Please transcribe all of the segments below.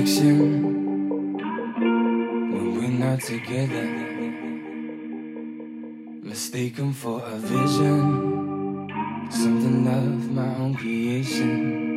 when we're not together. Mistaken for a vision, something of my own creation.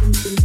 Thank